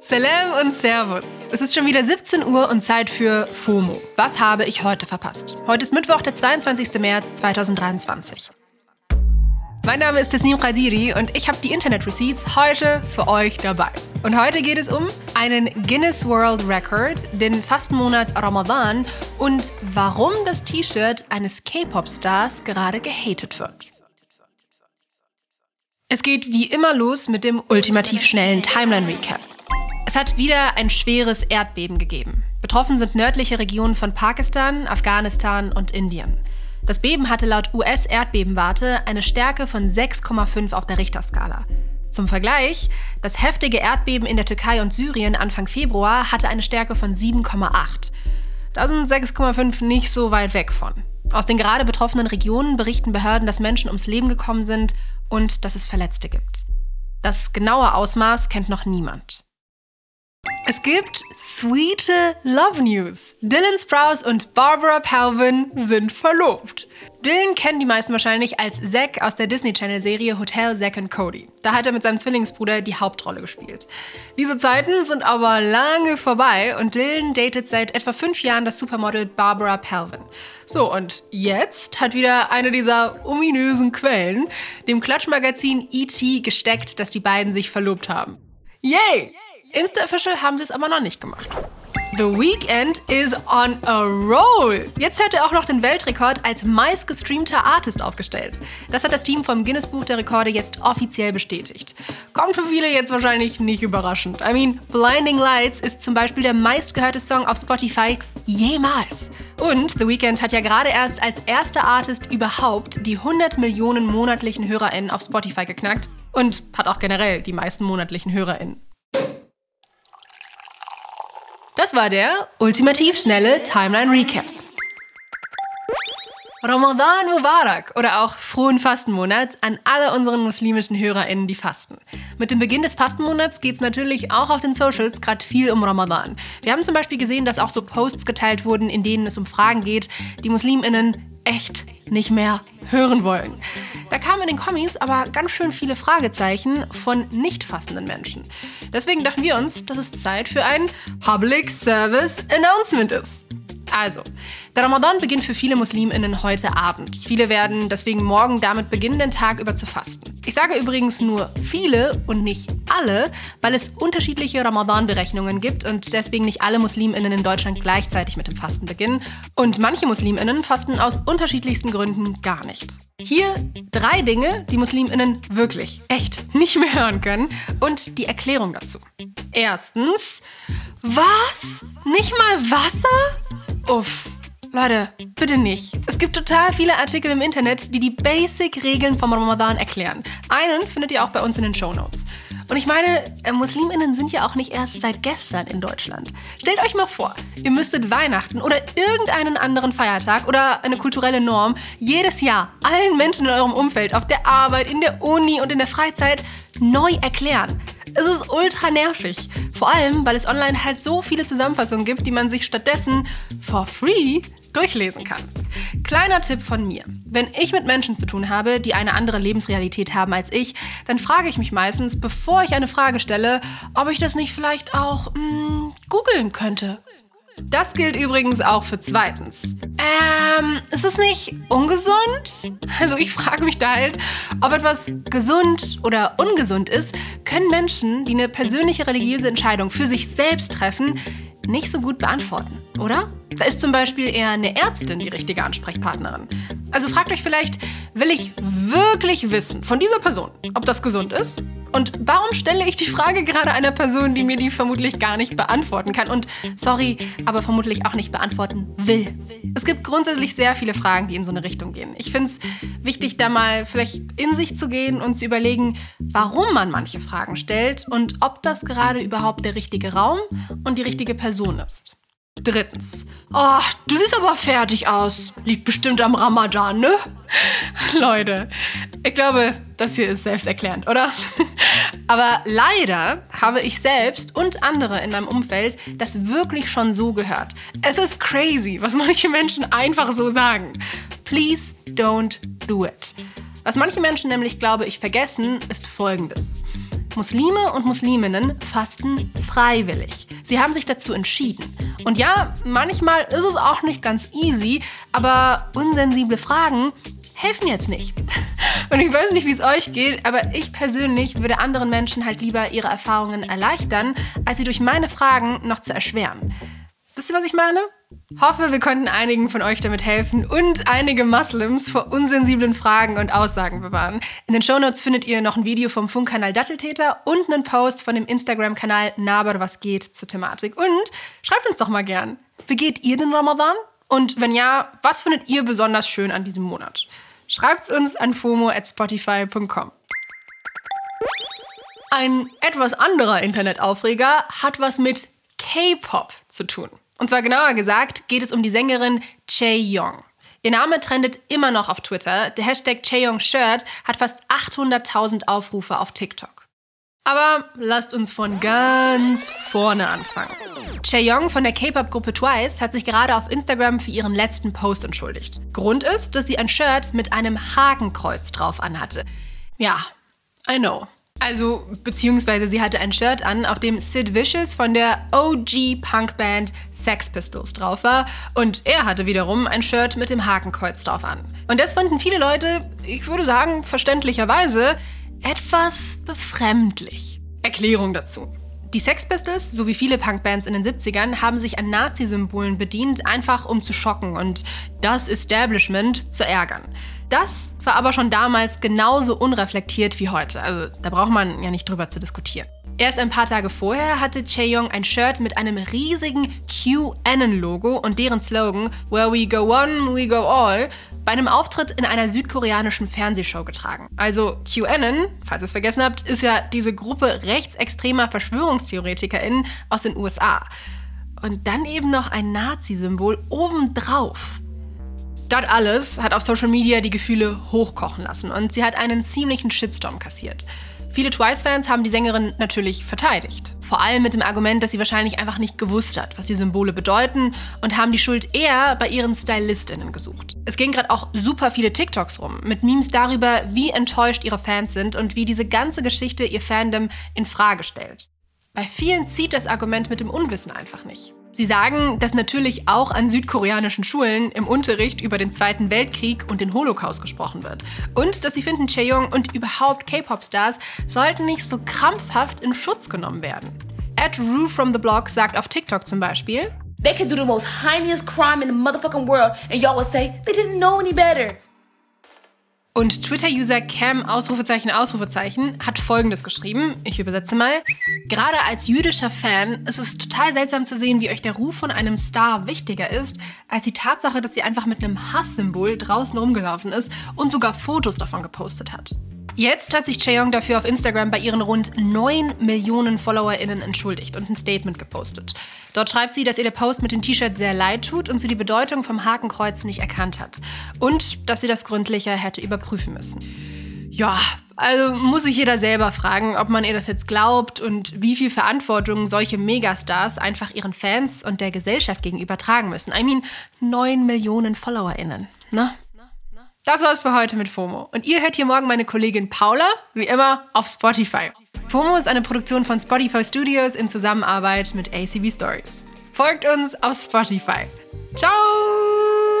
Salam und Servus. Es ist schon wieder 17 Uhr und Zeit für FOMO. Was habe ich heute verpasst? Heute ist Mittwoch, der 22. März 2023. Mein Name ist Tasnim Qadiri und ich habe die Internet Receipts heute für euch dabei. Und heute geht es um einen Guinness World Record, den Fastenmonat Ramadan und warum das T-Shirt eines K-Pop-Stars gerade gehatet wird. Es geht wie immer los mit dem ultimativ schnellen Timeline-Recap. Es hat wieder ein schweres Erdbeben gegeben. Betroffen sind nördliche Regionen von Pakistan, Afghanistan und Indien. Das Beben hatte laut US-Erdbebenwarte eine Stärke von 6,5 auf der Richterskala. Zum Vergleich, das heftige Erdbeben in der Türkei und Syrien Anfang Februar hatte eine Stärke von 7,8. Da sind 6,5 nicht so weit weg von. Aus den gerade betroffenen Regionen berichten Behörden, dass Menschen ums Leben gekommen sind und dass es Verletzte gibt. Das genaue Ausmaß kennt noch niemand. Es gibt sweete Love News. Dylan Sprouse und Barbara Palvin sind verlobt. Dylan kennen die meisten wahrscheinlich als Zack aus der Disney Channel Serie Hotel Zack and Cody. Da hat er mit seinem Zwillingsbruder die Hauptrolle gespielt. Diese Zeiten sind aber lange vorbei und Dylan datet seit etwa fünf Jahren das Supermodel Barbara Palvin. So, und jetzt hat wieder eine dieser ominösen Quellen dem Klatschmagazin ET gesteckt, dass die beiden sich verlobt haben. Yay! Insta-Official haben sie es aber noch nicht gemacht. The Weeknd is on a roll. Jetzt hat er auch noch den Weltrekord als meistgestreamter Artist aufgestellt. Das hat das Team vom Guinness Buch der Rekorde jetzt offiziell bestätigt. Kommt für viele jetzt wahrscheinlich nicht überraschend. I mean, Blinding Lights ist zum Beispiel der meistgehörte Song auf Spotify jemals. Und The Weeknd hat ja gerade erst als erster Artist überhaupt die 100 Millionen monatlichen HörerInnen auf Spotify geknackt und hat auch generell die meisten monatlichen HörerInnen. Das war der ultimativ schnelle Timeline Recap. Ramadan Mubarak oder auch frohen Fastenmonat an alle unseren muslimischen HörerInnen, die fasten. Mit dem Beginn des Fastenmonats geht es natürlich auch auf den Socials gerade viel um Ramadan. Wir haben zum Beispiel gesehen, dass auch so Posts geteilt wurden, in denen es um Fragen geht, die MuslimInnen echt nicht mehr hören wollen. Da kamen in den Kommis aber ganz schön viele Fragezeichen von nicht fassenden Menschen. Deswegen dachten wir uns, dass es Zeit für ein Public Service Announcement ist. Also, der Ramadan beginnt für viele MuslimInnen heute Abend. Viele werden deswegen morgen damit beginnen, den Tag über zu fasten. Ich sage übrigens nur viele und nicht alle, weil es unterschiedliche Ramadan-Berechnungen gibt und deswegen nicht alle MuslimInnen in Deutschland gleichzeitig mit dem Fasten beginnen. Und manche MuslimInnen fasten aus unterschiedlichsten Gründen gar nicht. Hier drei Dinge, die MuslimInnen wirklich, echt nicht mehr hören können und die Erklärung dazu. Erstens, was? Nicht mal Wasser? Uff. Leute, bitte nicht. Es gibt total viele Artikel im Internet, die die Basic-Regeln vom Ramadan erklären. Einen findet ihr auch bei uns in den Show Notes. Und ich meine, äh, Musliminnen sind ja auch nicht erst seit gestern in Deutschland. Stellt euch mal vor, ihr müsstet Weihnachten oder irgendeinen anderen Feiertag oder eine kulturelle Norm jedes Jahr allen Menschen in eurem Umfeld, auf der Arbeit, in der Uni und in der Freizeit neu erklären. Es ist ultra nervig. Vor allem, weil es online halt so viele Zusammenfassungen gibt, die man sich stattdessen for free durchlesen kann. Kleiner Tipp von mir. Wenn ich mit Menschen zu tun habe, die eine andere Lebensrealität haben als ich, dann frage ich mich meistens, bevor ich eine Frage stelle, ob ich das nicht vielleicht auch hm, googeln könnte. Das gilt übrigens auch für zweitens. Ähm, ist es nicht ungesund? Also ich frage mich da halt, ob etwas gesund oder ungesund ist, können Menschen, die eine persönliche religiöse Entscheidung für sich selbst treffen, nicht so gut beantworten, oder? Da ist zum Beispiel eher eine Ärztin die richtige Ansprechpartnerin. Also fragt euch vielleicht, will ich wirklich wissen von dieser Person, ob das gesund ist? Und warum stelle ich die Frage gerade einer Person, die mir die vermutlich gar nicht beantworten kann und, sorry, aber vermutlich auch nicht beantworten will? Es gibt grundsätzlich sehr viele Fragen, die in so eine Richtung gehen. Ich finde es wichtig, da mal vielleicht in sich zu gehen und zu überlegen, warum man manche Fragen stellt und ob das gerade überhaupt der richtige Raum und die richtige Person ist. Drittens. Oh, du siehst aber fertig aus. Liegt bestimmt am Ramadan, ne? Leute, ich glaube, das hier ist selbsterklärend, oder? aber leider habe ich selbst und andere in meinem Umfeld das wirklich schon so gehört. Es ist crazy, was manche Menschen einfach so sagen. Please don't do it. Was manche Menschen nämlich, glaube ich, vergessen, ist folgendes. Muslime und Musliminnen fasten freiwillig. Sie haben sich dazu entschieden. Und ja, manchmal ist es auch nicht ganz easy, aber unsensible Fragen helfen jetzt nicht. Und ich weiß nicht, wie es euch geht, aber ich persönlich würde anderen Menschen halt lieber ihre Erfahrungen erleichtern, als sie durch meine Fragen noch zu erschweren. Wisst ihr, was ich meine? Hoffe, wir konnten einigen von euch damit helfen und einige Muslims vor unsensiblen Fragen und Aussagen bewahren. In den Shownotes findet ihr noch ein Video vom Funkkanal Datteltäter und einen Post von dem Instagram-Kanal Naber was geht zur Thematik. Und schreibt uns doch mal gern, wie geht ihr den Ramadan? Und wenn ja, was findet ihr besonders schön an diesem Monat? Schreibt's uns an fomo at spotify.com. Ein etwas anderer Internetaufreger hat was mit K-Pop zu tun. Und zwar genauer gesagt geht es um die Sängerin Chae-Young. Ihr Name trendet immer noch auf Twitter. Der Hashtag Chaeyoung-Shirt hat fast 800.000 Aufrufe auf TikTok. Aber lasst uns von ganz vorne anfangen. Chaeyoung von der K-Pop-Gruppe Twice hat sich gerade auf Instagram für ihren letzten Post entschuldigt. Grund ist, dass sie ein Shirt mit einem Hakenkreuz drauf anhatte. Ja, I know. Also, beziehungsweise sie hatte ein Shirt an, auf dem Sid Vicious von der OG-Punkband Sex Pistols drauf war. Und er hatte wiederum ein Shirt mit dem Hakenkreuz drauf an. Und das fanden viele Leute, ich würde sagen, verständlicherweise, etwas befremdlich. Erklärung dazu. Die Sex Pistols, so wie viele Punkbands in den 70ern, haben sich an Nazi-Symbolen bedient, einfach um zu schocken und das Establishment zu ärgern. Das war aber schon damals genauso unreflektiert wie heute. Also da braucht man ja nicht drüber zu diskutieren. Erst ein paar Tage vorher hatte Chaeyoung ein Shirt mit einem riesigen QAnon-Logo und deren Slogan Where we go one, we go all bei einem Auftritt in einer südkoreanischen Fernsehshow getragen. Also QAnon, falls ihr es vergessen habt, ist ja diese Gruppe rechtsextremer VerschwörungstheoretikerInnen aus den USA. Und dann eben noch ein Nazi-Symbol obendrauf. Das alles hat auf Social Media die Gefühle hochkochen lassen und sie hat einen ziemlichen Shitstorm kassiert. Viele Twice-Fans haben die Sängerin natürlich verteidigt. Vor allem mit dem Argument, dass sie wahrscheinlich einfach nicht gewusst hat, was die Symbole bedeuten und haben die Schuld eher bei ihren StylistInnen gesucht. Es gehen gerade auch super viele TikToks rum, mit Memes darüber, wie enttäuscht ihre Fans sind und wie diese ganze Geschichte ihr Fandom in Frage stellt. Bei vielen zieht das Argument mit dem Unwissen einfach nicht. Sie sagen, dass natürlich auch an südkoreanischen Schulen im Unterricht über den Zweiten Weltkrieg und den Holocaust gesprochen wird. Und dass sie finden, Chaeyoung und überhaupt K-Pop-Stars sollten nicht so krampfhaft in Schutz genommen werden. Ed Rue from the Block sagt auf TikTok zum Beispiel, They could do the most heinous crime in the motherfucking world and y'all would say they didn't know any better. Und Twitter-User Cam Ausrufezeichen Ausrufezeichen hat folgendes geschrieben. Ich übersetze mal. Gerade als jüdischer Fan ist es total seltsam zu sehen, wie euch der Ruf von einem Star wichtiger ist, als die Tatsache, dass sie einfach mit einem Hasssymbol draußen rumgelaufen ist und sogar Fotos davon gepostet hat. Jetzt hat sich Chaeyoung dafür auf Instagram bei ihren rund 9 Millionen FollowerInnen entschuldigt und ein Statement gepostet. Dort schreibt sie, dass ihr der Post mit dem T-Shirt sehr leid tut und sie die Bedeutung vom Hakenkreuz nicht erkannt hat. Und dass sie das gründlicher hätte überprüfen müssen. Ja, also muss sich jeder selber fragen, ob man ihr das jetzt glaubt und wie viel Verantwortung solche Megastars einfach ihren Fans und der Gesellschaft gegenüber tragen müssen. I mean, 9 Millionen FollowerInnen, ne? Das war's für heute mit FOMO. Und ihr hört hier morgen meine Kollegin Paula, wie immer, auf Spotify. FOMO ist eine Produktion von Spotify Studios in Zusammenarbeit mit ACB Stories. Folgt uns auf Spotify. Ciao!